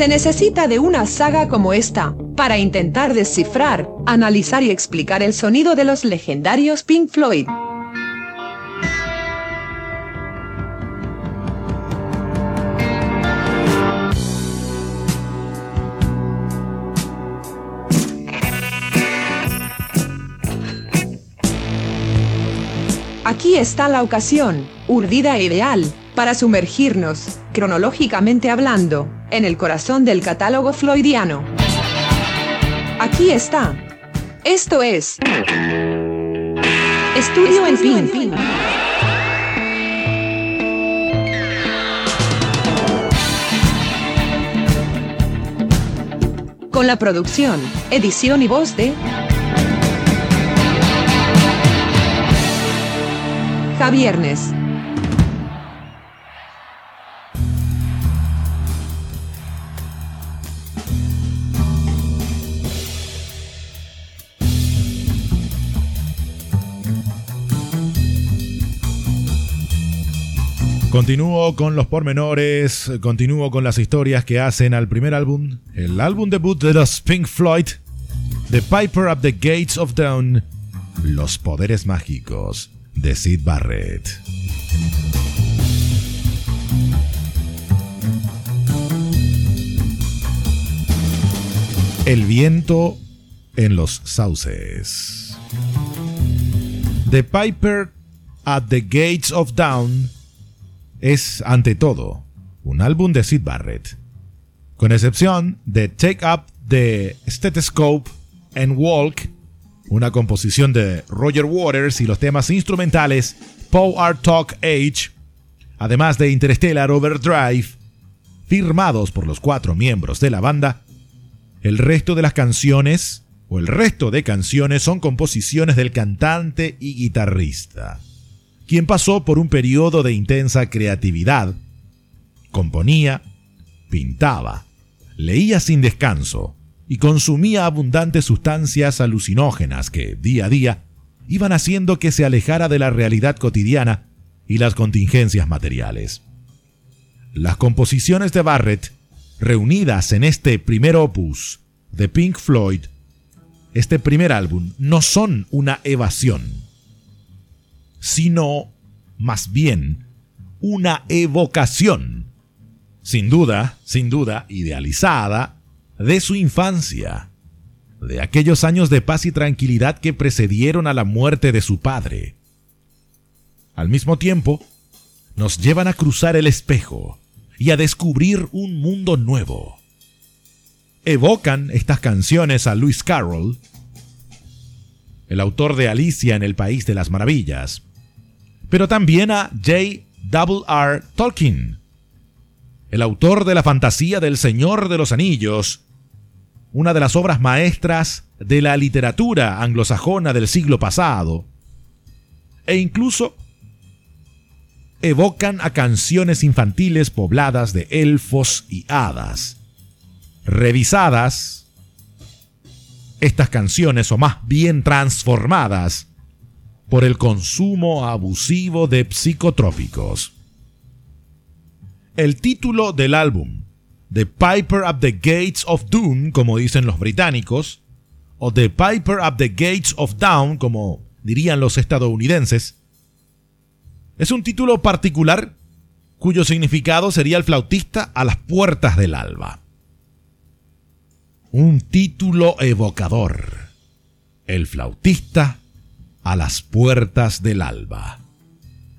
Se necesita de una saga como esta para intentar descifrar, analizar y explicar el sonido de los legendarios Pink Floyd. Aquí está la ocasión, urdida e ideal, para sumergirnos, cronológicamente hablando, en el corazón del catálogo floydiano. Aquí está. Esto es Estudio en Pin. Con la producción, edición y voz de Javiernes. Continúo con los pormenores, continúo con las historias que hacen al primer álbum, el álbum debut de los Pink Floyd, The Piper at the Gates of Dawn, Los Poderes Mágicos de Sid Barrett. El viento en los sauces. The Piper at the Gates of Dawn es, ante todo, un álbum de Sid Barrett, con excepción de Take Up the Stethoscope and Walk, una composición de Roger Waters y los temas instrumentales Pow Art Talk Age, además de Interstellar Overdrive, firmados por los cuatro miembros de la banda, el resto de las canciones o el resto de canciones son composiciones del cantante y guitarrista quien pasó por un periodo de intensa creatividad. Componía, pintaba, leía sin descanso y consumía abundantes sustancias alucinógenas que, día a día, iban haciendo que se alejara de la realidad cotidiana y las contingencias materiales. Las composiciones de Barrett, reunidas en este primer opus de Pink Floyd, este primer álbum, no son una evasión sino más bien una evocación, sin duda, sin duda, idealizada, de su infancia, de aquellos años de paz y tranquilidad que precedieron a la muerte de su padre. Al mismo tiempo, nos llevan a cruzar el espejo y a descubrir un mundo nuevo. Evocan estas canciones a Lewis Carroll, el autor de Alicia en el País de las Maravillas, pero también a J.R.R. Tolkien, el autor de la fantasía del Señor de los Anillos, una de las obras maestras de la literatura anglosajona del siglo pasado, e incluso evocan a canciones infantiles pobladas de elfos y hadas. Revisadas, estas canciones, o más bien transformadas, por el consumo abusivo de psicotrópicos. El título del álbum, The Piper at the Gates of Doom, como dicen los británicos, o The Piper at the Gates of Down, como dirían los estadounidenses, es un título particular cuyo significado sería el flautista a las puertas del alba. Un título evocador. El flautista a las puertas del alba.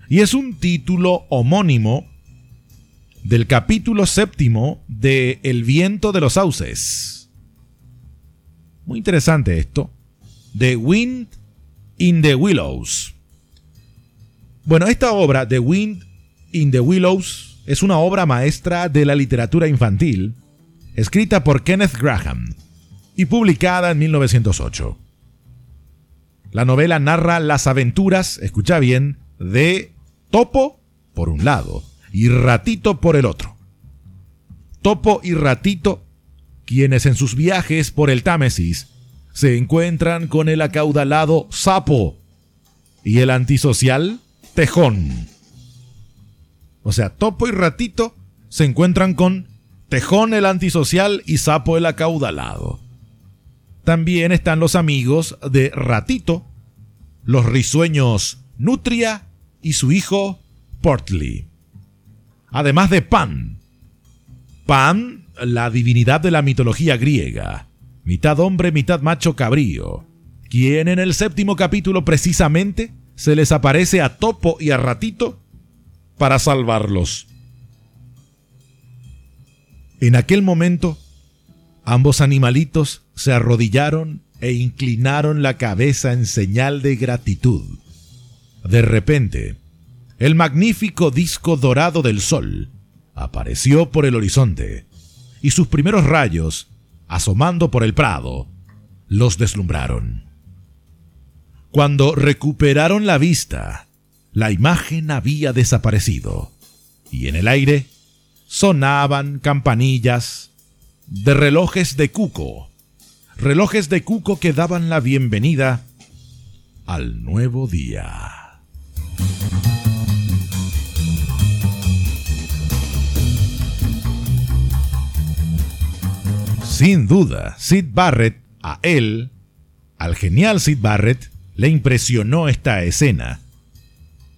Y es un título homónimo del capítulo séptimo de El viento de los sauces. Muy interesante esto. The Wind in the Willows. Bueno, esta obra, The Wind in the Willows, es una obra maestra de la literatura infantil escrita por Kenneth Graham y publicada en 1908. La novela narra las aventuras, escucha bien, de Topo por un lado y Ratito por el otro. Topo y Ratito, quienes en sus viajes por el Támesis se encuentran con el acaudalado Sapo y el antisocial Tejón. O sea, Topo y Ratito se encuentran con Tejón el antisocial y Sapo el acaudalado. También están los amigos de Ratito, los risueños Nutria y su hijo Portly. Además de Pan. Pan, la divinidad de la mitología griega, mitad hombre, mitad macho cabrío, quien en el séptimo capítulo precisamente se les aparece a Topo y a Ratito para salvarlos. En aquel momento, ambos animalitos se arrodillaron e inclinaron la cabeza en señal de gratitud. De repente, el magnífico disco dorado del sol apareció por el horizonte, y sus primeros rayos, asomando por el prado, los deslumbraron. Cuando recuperaron la vista, la imagen había desaparecido, y en el aire sonaban campanillas de relojes de cuco, relojes de cuco que daban la bienvenida al nuevo día. Sin duda, Sid Barrett, a él, al genial Sid Barrett, le impresionó esta escena.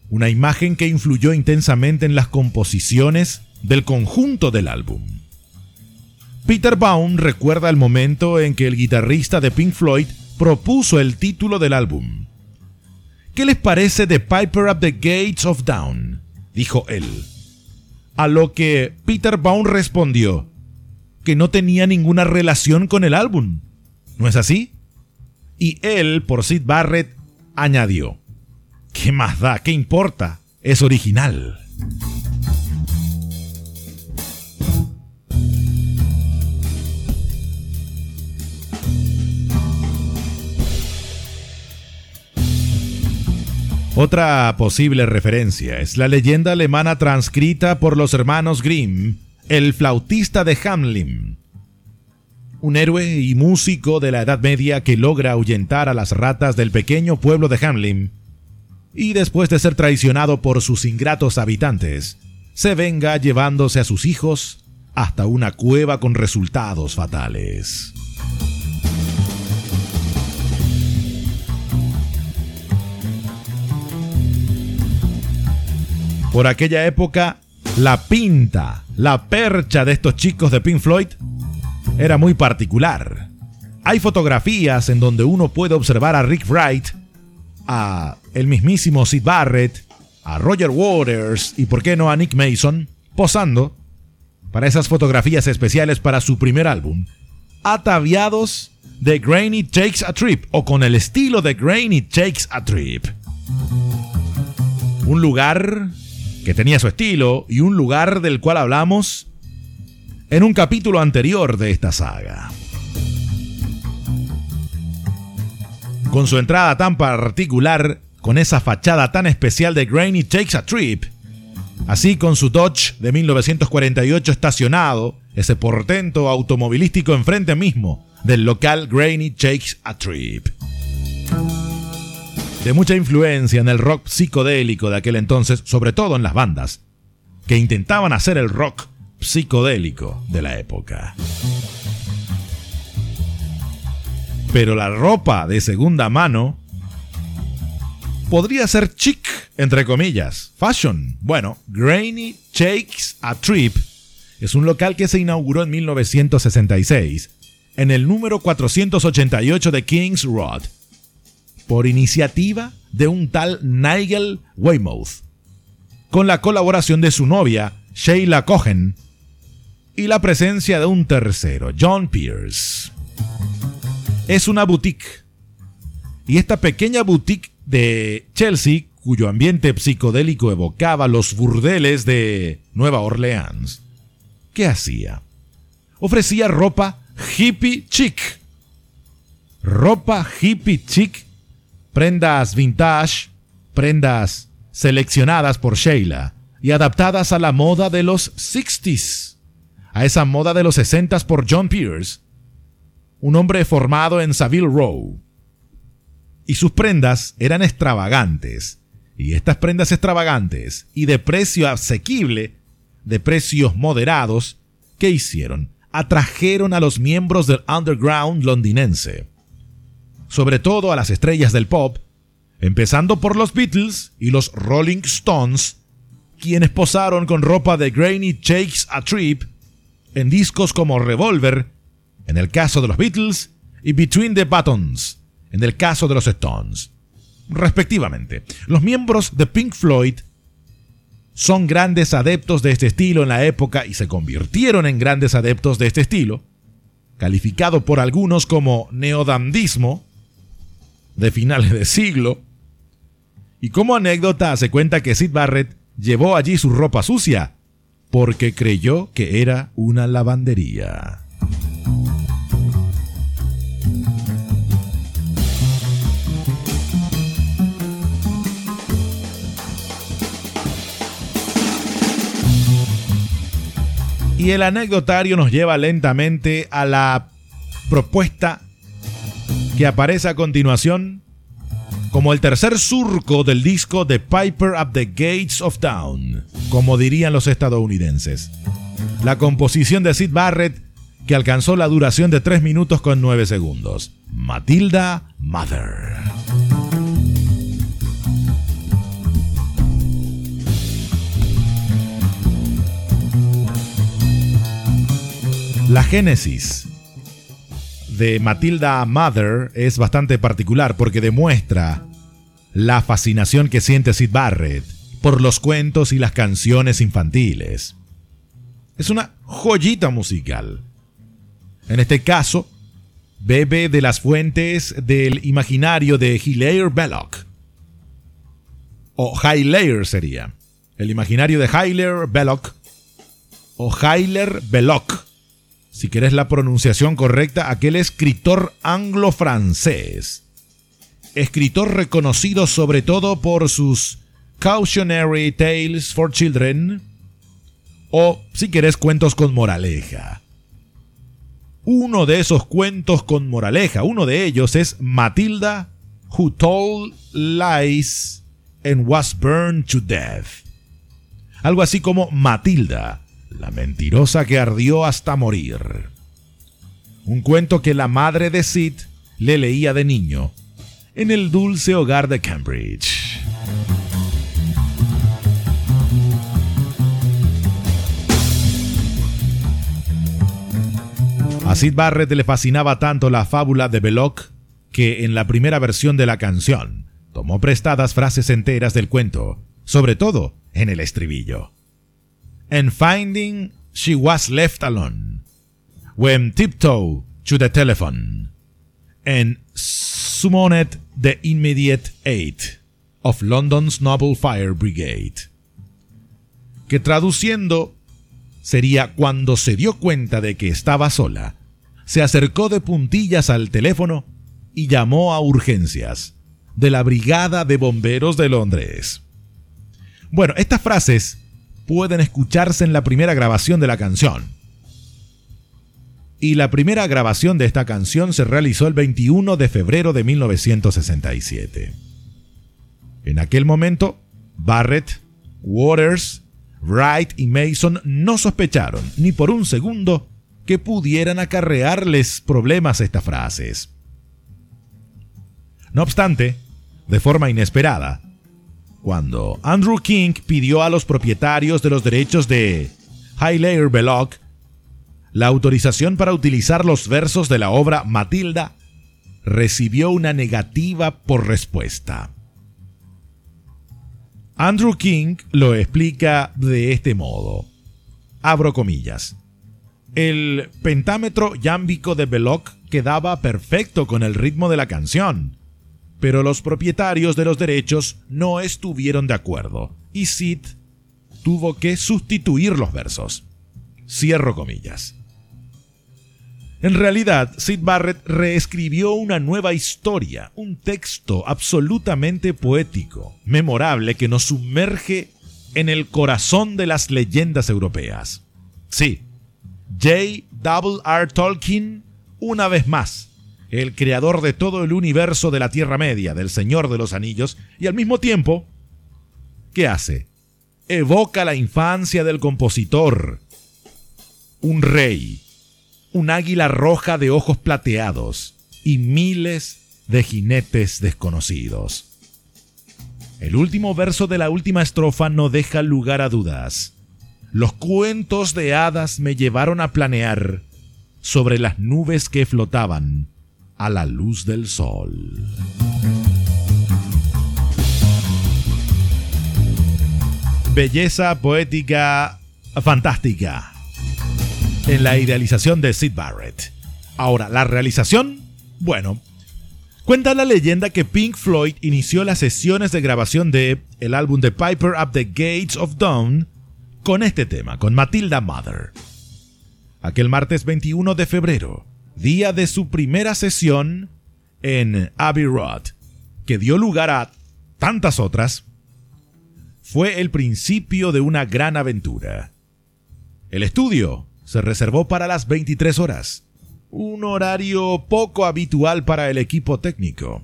Una imagen que influyó intensamente en las composiciones del conjunto del álbum. Peter Baum recuerda el momento en que el guitarrista de Pink Floyd propuso el título del álbum. ¿Qué les parece The Piper at the Gates of Dawn? dijo él. A lo que Peter Baum respondió que no tenía ninguna relación con el álbum. ¿No es así? Y él, por Sid Barrett, añadió, ¿qué más da? ¿Qué importa? Es original. Otra posible referencia es la leyenda alemana transcrita por los hermanos Grimm, el flautista de Hamlin, un héroe y músico de la Edad Media que logra ahuyentar a las ratas del pequeño pueblo de Hamlin, y después de ser traicionado por sus ingratos habitantes, se venga llevándose a sus hijos hasta una cueva con resultados fatales. Por aquella época, la pinta, la percha de estos chicos de Pink Floyd era muy particular. Hay fotografías en donde uno puede observar a Rick Wright, a el mismísimo Sid Barrett, a Roger Waters y por qué no a Nick Mason posando para esas fotografías especiales para su primer álbum, ataviados de Grainy Takes a Trip o con el estilo de Grainy Takes a Trip. Un lugar que tenía su estilo y un lugar del cual hablamos en un capítulo anterior de esta saga. Con su entrada tan particular, con esa fachada tan especial de Grainy Takes a Trip, así con su Dodge de 1948 estacionado, ese portento automovilístico enfrente mismo del local Grainy Takes a Trip de mucha influencia en el rock psicodélico de aquel entonces, sobre todo en las bandas, que intentaban hacer el rock psicodélico de la época. Pero la ropa de segunda mano podría ser chic, entre comillas, fashion. Bueno, Grainy Shakes a Trip es un local que se inauguró en 1966 en el número 488 de King's Road por iniciativa de un tal Nigel Weymouth, con la colaboración de su novia, Sheila Cohen, y la presencia de un tercero, John Pierce. Es una boutique. Y esta pequeña boutique de Chelsea, cuyo ambiente psicodélico evocaba los burdeles de Nueva Orleans, ¿qué hacía? ofrecía ropa hippie chic. Ropa hippie chic, prendas vintage, prendas seleccionadas por Sheila y adaptadas a la moda de los 60s, a esa moda de los 60s por John Pierce, un hombre formado en Savile Row. Y sus prendas eran extravagantes, y estas prendas extravagantes y de precio asequible, de precios moderados, ¿qué hicieron? Atrajeron a los miembros del underground londinense, sobre todo a las estrellas del pop, empezando por los Beatles y los Rolling Stones, quienes posaron con ropa de Grainy Shakes a Trip en discos como Revolver, en el caso de los Beatles, y Between the Buttons, en el caso de los Stones respectivamente. Los miembros de Pink Floyd son grandes adeptos de este estilo en la época y se convirtieron en grandes adeptos de este estilo, calificado por algunos como neodandismo de finales de siglo. Y como anécdota se cuenta que Sid Barrett llevó allí su ropa sucia porque creyó que era una lavandería. Y el anecdotario nos lleva lentamente a la propuesta que aparece a continuación como el tercer surco del disco The Piper at the Gates of Town, como dirían los estadounidenses. La composición de Sid Barrett que alcanzó la duración de 3 minutos con 9 segundos. Matilda Mother. La génesis de Matilda Mother es bastante particular porque demuestra la fascinación que siente Sid Barrett por los cuentos y las canciones infantiles. Es una joyita musical. En este caso, bebe de las fuentes del imaginario de Hilaire Belloc. O Hilaire sería. El imaginario de Hilaire Belloc. O Hilaire Belloc si quieres la pronunciación correcta, aquel escritor anglo-francés. Escritor reconocido sobre todo por sus Cautionary Tales for Children o, si quieres, cuentos con moraleja. Uno de esos cuentos con moraleja, uno de ellos es Matilda, who told lies and was burned to death. Algo así como Matilda, la mentirosa que ardió hasta morir. Un cuento que la madre de Sid le leía de niño en el dulce hogar de Cambridge. A Sid Barrett le fascinaba tanto la fábula de Belloc que en la primera versión de la canción tomó prestadas frases enteras del cuento, sobre todo en el estribillo and finding she was left alone, when tiptoe to the telephone, and summoned the immediate aid of London's Noble Fire Brigade. Que traduciendo sería cuando se dio cuenta de que estaba sola, se acercó de puntillas al teléfono y llamó a urgencias de la Brigada de Bomberos de Londres. Bueno, estas frases pueden escucharse en la primera grabación de la canción. Y la primera grabación de esta canción se realizó el 21 de febrero de 1967. En aquel momento, Barrett, Waters, Wright y Mason no sospecharon ni por un segundo que pudieran acarrearles problemas estas frases. No obstante, de forma inesperada, cuando Andrew King pidió a los propietarios de los derechos de Hilaire Belloc la autorización para utilizar los versos de la obra Matilda, recibió una negativa por respuesta. Andrew King lo explica de este modo. Abro comillas. El pentámetro yámbico de Belloc quedaba perfecto con el ritmo de la canción pero los propietarios de los derechos no estuvieron de acuerdo y Sid tuvo que sustituir los versos. Cierro comillas. En realidad, Sid Barrett reescribió una nueva historia, un texto absolutamente poético, memorable, que nos sumerge en el corazón de las leyendas europeas. Sí, J. R. Tolkien, una vez más, el creador de todo el universo de la Tierra Media, del Señor de los Anillos, y al mismo tiempo, ¿qué hace? Evoca la infancia del compositor. Un rey, un águila roja de ojos plateados y miles de jinetes desconocidos. El último verso de la última estrofa no deja lugar a dudas. Los cuentos de hadas me llevaron a planear sobre las nubes que flotaban a la luz del sol. Belleza poética fantástica en la idealización de Sid Barrett. Ahora, la realización, bueno, cuenta la leyenda que Pink Floyd inició las sesiones de grabación de el álbum The Piper Up the Gates of Dawn con este tema, con Matilda Mother. Aquel martes 21 de febrero, día de su primera sesión en Abbey Road, que dio lugar a tantas otras, fue el principio de una gran aventura. El estudio se reservó para las 23 horas, un horario poco habitual para el equipo técnico.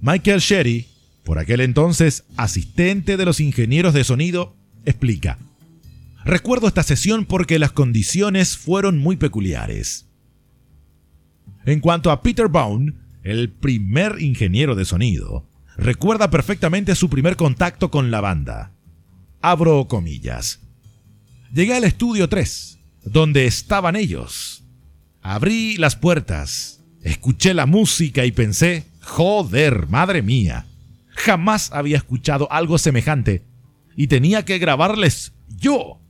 Michael Sherry, por aquel entonces asistente de los ingenieros de sonido, explica. Recuerdo esta sesión porque las condiciones fueron muy peculiares. En cuanto a Peter Bone, el primer ingeniero de sonido, recuerda perfectamente su primer contacto con la banda. Abro comillas. Llegué al estudio 3, donde estaban ellos. Abrí las puertas, escuché la música y pensé, joder, madre mía, jamás había escuchado algo semejante y tenía que grabarles yo.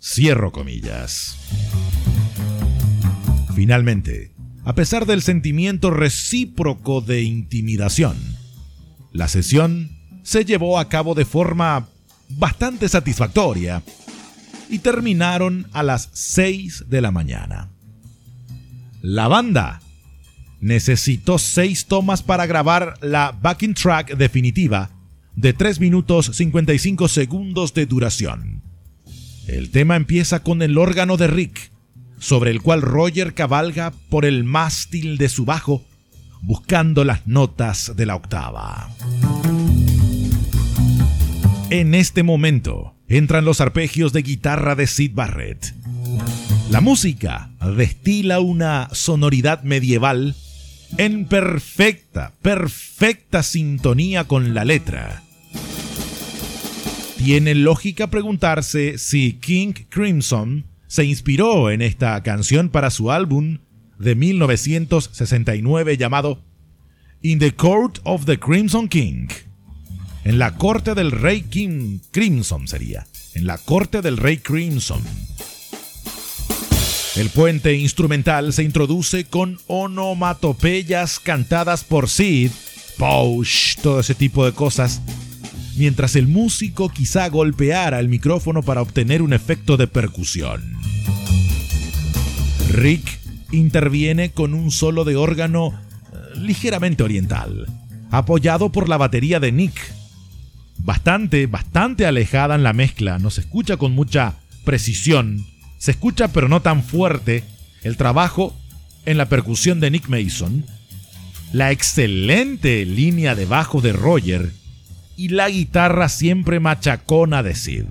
Cierro comillas. Finalmente, a pesar del sentimiento recíproco de intimidación, la sesión se llevó a cabo de forma bastante satisfactoria y terminaron a las 6 de la mañana. La banda necesitó 6 tomas para grabar la backing track definitiva de 3 minutos 55 segundos de duración. El tema empieza con el órgano de Rick, sobre el cual Roger cabalga por el mástil de su bajo, buscando las notas de la octava. En este momento, entran los arpegios de guitarra de Sid Barrett. La música destila una sonoridad medieval en perfecta, perfecta sintonía con la letra. Tiene lógica preguntarse si King Crimson se inspiró en esta canción para su álbum de 1969 llamado In the Court of the Crimson King. En la corte del rey King Crimson sería, en la corte del rey Crimson. El puente instrumental se introduce con onomatopeyas cantadas por Sid, Posh, todo ese tipo de cosas, mientras el músico quizá golpeara el micrófono para obtener un efecto de percusión. Rick interviene con un solo de órgano eh, ligeramente oriental, apoyado por la batería de Nick, bastante, bastante alejada en la mezcla, no se escucha con mucha precisión, se escucha pero no tan fuerte el trabajo en la percusión de Nick Mason, la excelente línea de bajo de Roger y la guitarra siempre machacona de Sid.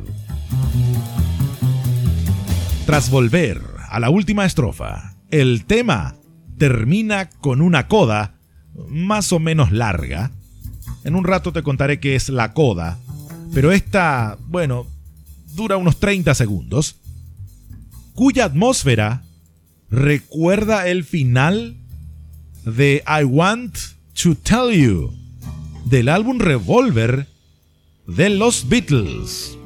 Tras volver a la última estrofa, el tema termina con una coda más o menos larga, en un rato te contaré qué es la coda, pero esta, bueno, dura unos 30 segundos, cuya atmósfera recuerda el final de I Want to Tell You del álbum Revolver de los Beatles.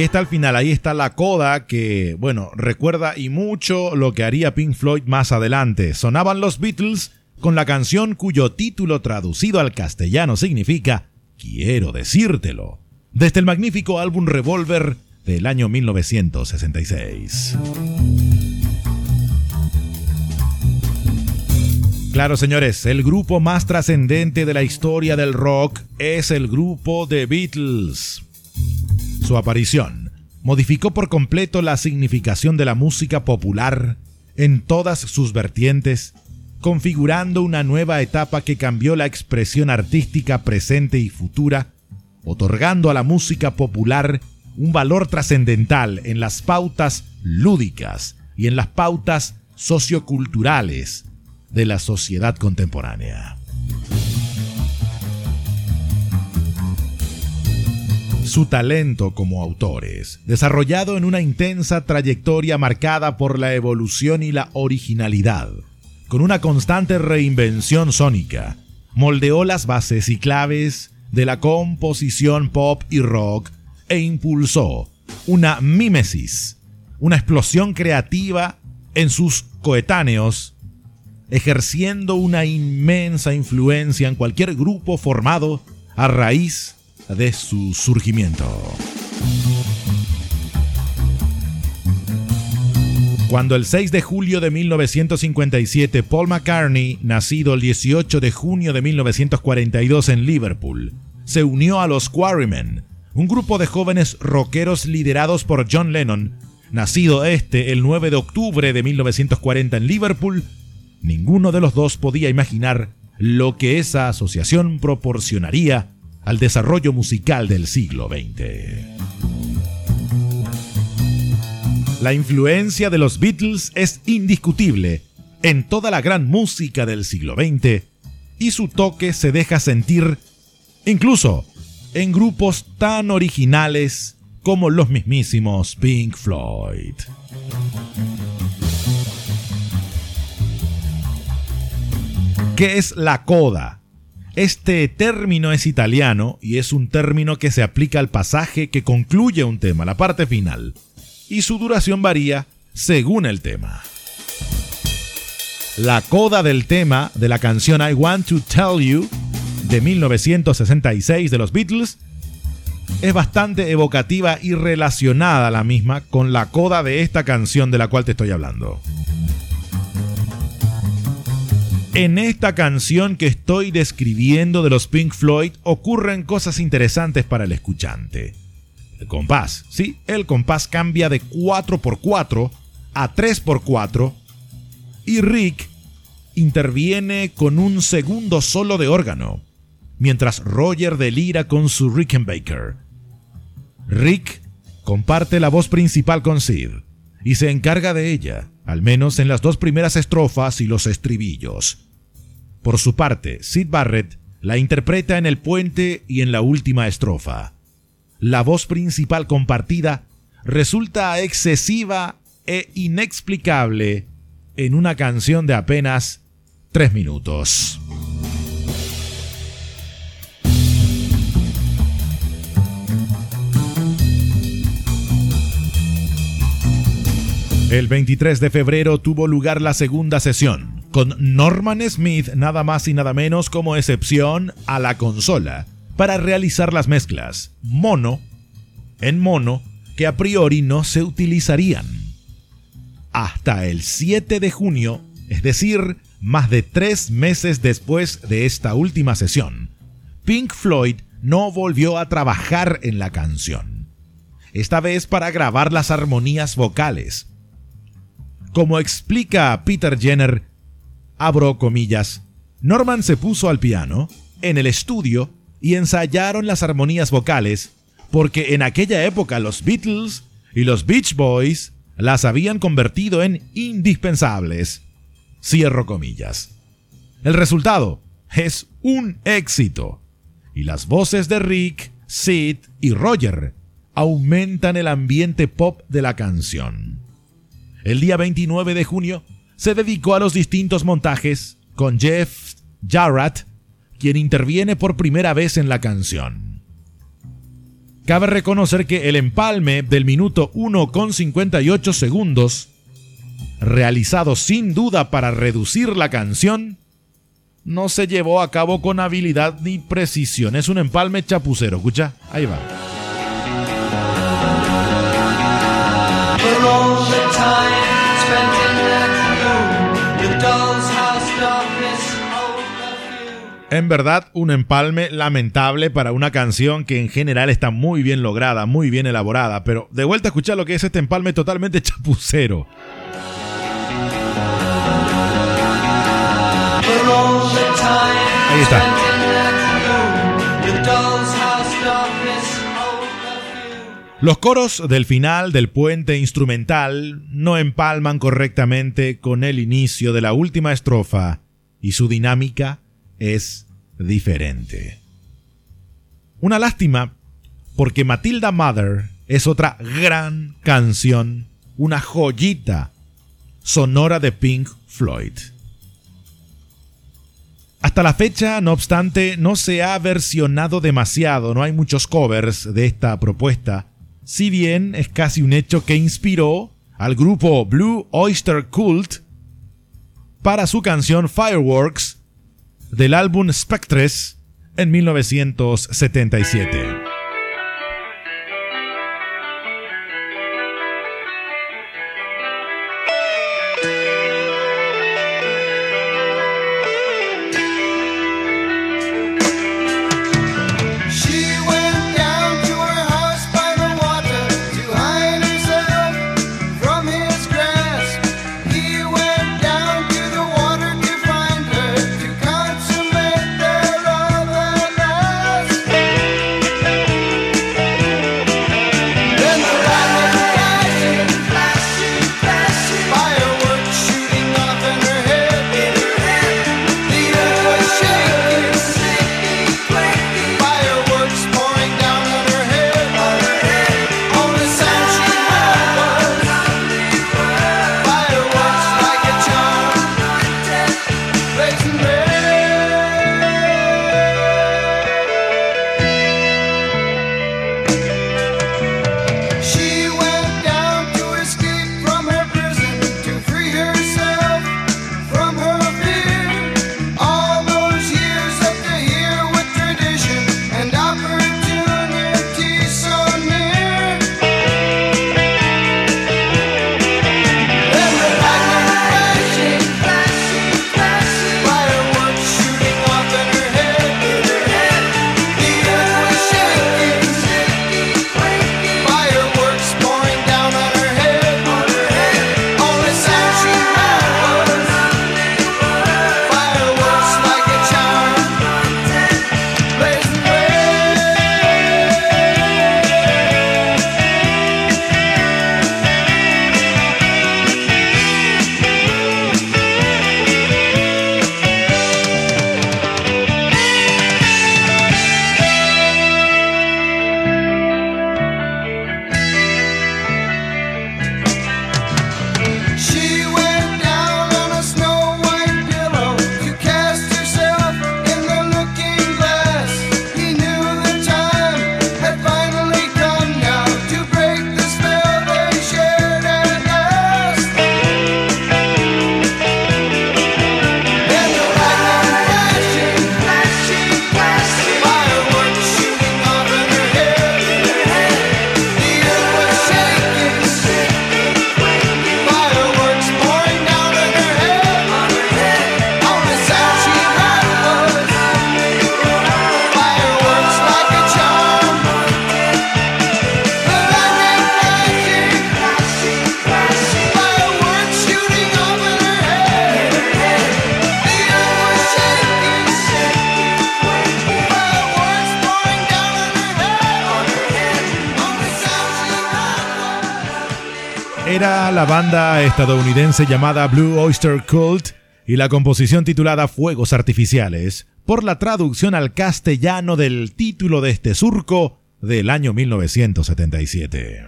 Ahí está el final, ahí está la coda que, bueno, recuerda y mucho lo que haría Pink Floyd más adelante. Sonaban los Beatles con la canción cuyo título traducido al castellano significa Quiero decírtelo, desde el magnífico álbum Revolver del año 1966. Claro, señores, el grupo más trascendente de la historia del rock es el grupo The Beatles. Su aparición modificó por completo la significación de la música popular en todas sus vertientes, configurando una nueva etapa que cambió la expresión artística presente y futura, otorgando a la música popular un valor trascendental en las pautas lúdicas y en las pautas socioculturales de la sociedad contemporánea. Su talento como autores, desarrollado en una intensa trayectoria marcada por la evolución y la originalidad, con una constante reinvención sónica, moldeó las bases y claves de la composición pop y rock e impulsó una mímesis, una explosión creativa en sus coetáneos, ejerciendo una inmensa influencia en cualquier grupo formado a raíz de su surgimiento. Cuando el 6 de julio de 1957 Paul McCartney, nacido el 18 de junio de 1942 en Liverpool, se unió a los Quarrymen, un grupo de jóvenes rockeros liderados por John Lennon, nacido este el 9 de octubre de 1940 en Liverpool, ninguno de los dos podía imaginar lo que esa asociación proporcionaría al desarrollo musical del siglo XX. La influencia de los Beatles es indiscutible en toda la gran música del siglo XX y su toque se deja sentir incluso en grupos tan originales como los mismísimos Pink Floyd. ¿Qué es la coda? Este término es italiano y es un término que se aplica al pasaje que concluye un tema, la parte final, y su duración varía según el tema. La coda del tema de la canción I Want to Tell You de 1966 de los Beatles es bastante evocativa y relacionada a la misma con la coda de esta canción de la cual te estoy hablando. En esta canción que estoy describiendo de los Pink Floyd ocurren cosas interesantes para el escuchante. El compás, sí, el compás cambia de 4x4 a 3x4 y Rick interviene con un segundo solo de órgano, mientras Roger delira con su Rickenbacker. Rick comparte la voz principal con Sid y se encarga de ella al menos en las dos primeras estrofas y los estribillos. Por su parte, Sid Barrett la interpreta en el puente y en la última estrofa. La voz principal compartida resulta excesiva e inexplicable en una canción de apenas tres minutos. El 23 de febrero tuvo lugar la segunda sesión, con Norman Smith nada más y nada menos como excepción a la consola, para realizar las mezclas mono en mono que a priori no se utilizarían. Hasta el 7 de junio, es decir, más de tres meses después de esta última sesión, Pink Floyd no volvió a trabajar en la canción. Esta vez para grabar las armonías vocales, como explica Peter Jenner, abro comillas, Norman se puso al piano, en el estudio, y ensayaron las armonías vocales, porque en aquella época los Beatles y los Beach Boys las habían convertido en indispensables. Cierro comillas. El resultado es un éxito, y las voces de Rick, Sid y Roger aumentan el ambiente pop de la canción. El día 29 de junio se dedicó a los distintos montajes con Jeff Jarrett, quien interviene por primera vez en la canción. Cabe reconocer que el empalme del minuto 1 con 58 segundos, realizado sin duda para reducir la canción, no se llevó a cabo con habilidad ni precisión. Es un empalme chapucero, escucha, ahí va. En verdad, un empalme lamentable para una canción que en general está muy bien lograda, muy bien elaborada, pero de vuelta a escuchar lo que es este empalme totalmente chapucero. Ahí está. Los coros del final del puente instrumental no empalman correctamente con el inicio de la última estrofa y su dinámica es diferente. Una lástima porque Matilda Mother es otra gran canción, una joyita sonora de Pink Floyd. Hasta la fecha, no obstante, no se ha versionado demasiado, no hay muchos covers de esta propuesta, si bien es casi un hecho que inspiró al grupo Blue Oyster Cult para su canción Fireworks del álbum Spectres en 1977. La banda estadounidense llamada Blue Oyster Cult y la composición titulada Fuegos Artificiales, por la traducción al castellano del título de este surco del año 1977.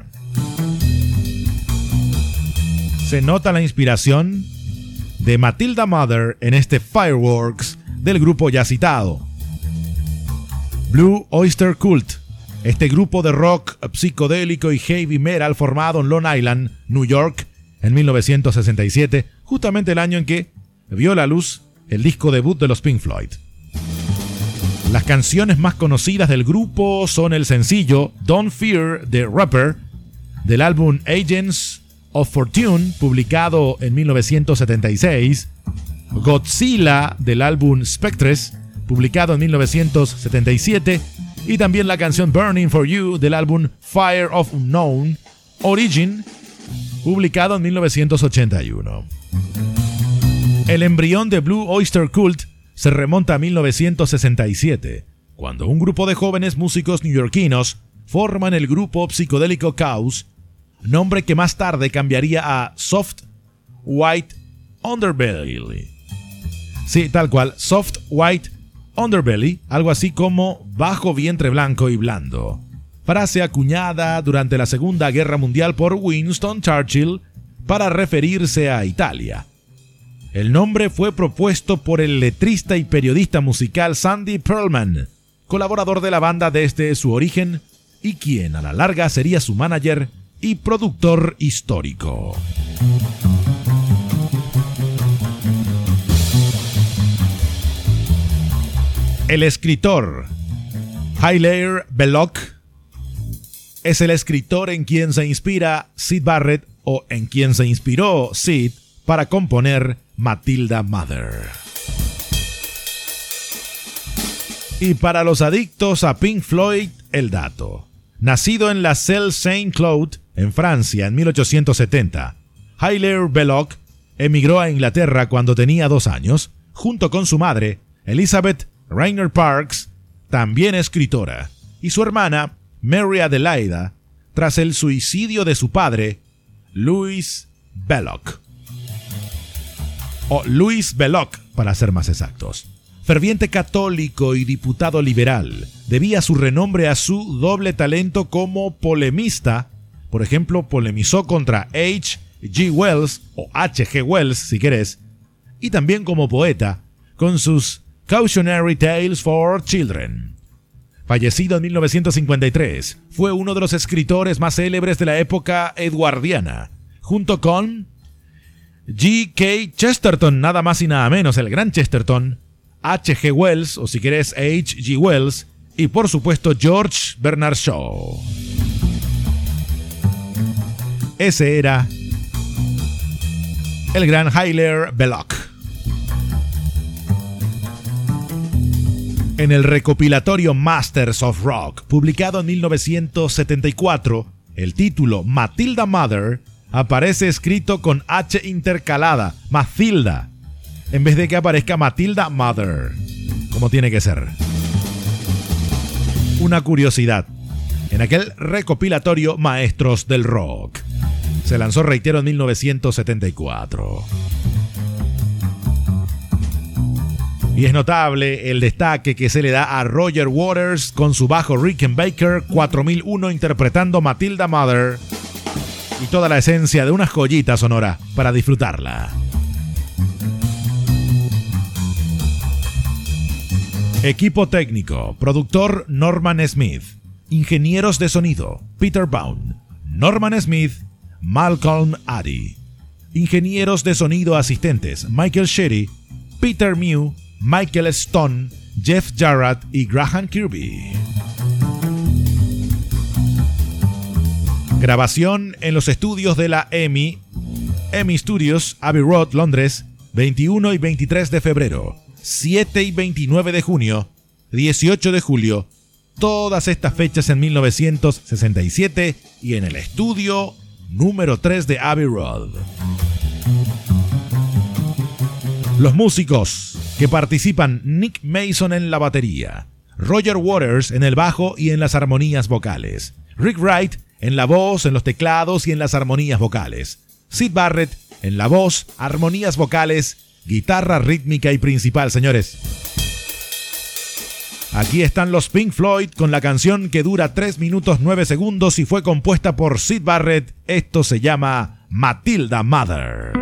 Se nota la inspiración de Matilda Mother en este Fireworks del grupo ya citado. Blue Oyster Cult, Este grupo de rock psicodélico y heavy metal formado en Long Island, New York, en 1967, justamente el año en que vio la luz el disco debut de los Pink Floyd. Las canciones más conocidas del grupo son el sencillo Don't Fear the Rapper del álbum Agents of Fortune, publicado en 1976, Godzilla del álbum Spectres, publicado en 1977, y también la canción Burning for You del álbum Fire of Unknown Origin, publicado en 1981. El embrión de Blue Oyster Cult se remonta a 1967, cuando un grupo de jóvenes músicos neoyorquinos forman el grupo psicodélico Chaos, nombre que más tarde cambiaría a Soft White Underbelly. Sí, tal cual, Soft White Underbelly, algo así como bajo vientre blanco y blando. Frase acuñada durante la Segunda Guerra Mundial por Winston Churchill para referirse a Italia. El nombre fue propuesto por el letrista y periodista musical Sandy Pearlman, colaborador de la banda desde su origen y quien a la larga sería su manager y productor histórico. El escritor Hilaire Belloc es el escritor en quien se inspira Sid Barrett o en quien se inspiró Sid para componer Matilda Mother. Y para los adictos a Pink Floyd, el dato. Nacido en la Selle Saint Claude, en Francia, en 1870, Hilaire Belloc emigró a Inglaterra cuando tenía dos años, junto con su madre, Elizabeth Rainer Parks, también escritora, y su hermana, Mary Adelaida, tras el suicidio de su padre, Louis Belloc. O Louis Belloc, para ser más exactos. Ferviente católico y diputado liberal, debía su renombre a su doble talento como polemista. Por ejemplo, polemizó contra H. G. Wells, o H. G. Wells si querés, y también como poeta, con sus Cautionary Tales for Children. Fallecido en 1953, fue uno de los escritores más célebres de la época edwardiana, junto con G.K. Chesterton, nada más y nada menos, el gran Chesterton, H.G. Wells, o si querés H.G. Wells, y por supuesto George Bernard Shaw. Ese era el gran Hilaire Belloc. En el recopilatorio Masters of Rock, publicado en 1974, el título Matilda Mother aparece escrito con H intercalada, Matilda, en vez de que aparezca Matilda Mother, como tiene que ser. Una curiosidad, en aquel recopilatorio Maestros del Rock, se lanzó, reitero, en 1974. Y es notable el destaque que se le da a Roger Waters con su bajo Rickenbacker 4001 interpretando Matilda Mother y toda la esencia de una joyita sonora para disfrutarla. Equipo técnico, productor Norman Smith, ingenieros de sonido Peter Baum, Norman Smith, Malcolm Addy, ingenieros de sonido asistentes Michael Sherry, Peter Mew Michael Stone, Jeff Jarrett y Graham Kirby. Grabación en los estudios de la EMI, EMI Studios, Abbey Road, Londres, 21 y 23 de febrero, 7 y 29 de junio, 18 de julio, todas estas fechas en 1967 y en el estudio número 3 de Abbey Road. Los músicos que participan Nick Mason en la batería, Roger Waters en el bajo y en las armonías vocales, Rick Wright en la voz, en los teclados y en las armonías vocales, Sid Barrett en la voz, armonías vocales, guitarra rítmica y principal, señores. Aquí están los Pink Floyd con la canción que dura 3 minutos 9 segundos y fue compuesta por Sid Barrett. Esto se llama Matilda Mother.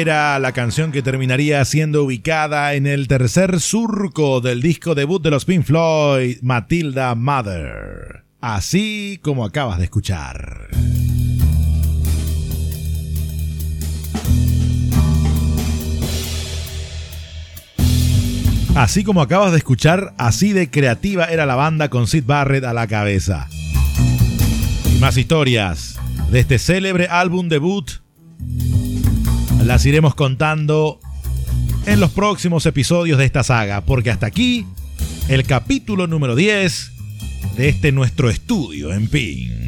Era la canción que terminaría siendo ubicada en el tercer surco del disco debut de los Pink Floyd, Matilda Mother. Así como acabas de escuchar. Así como acabas de escuchar, así de creativa era la banda con Sid Barrett a la cabeza. Y más historias de este célebre álbum debut las iremos contando en los próximos episodios de esta saga, porque hasta aquí el capítulo número 10 de este nuestro estudio en Pink.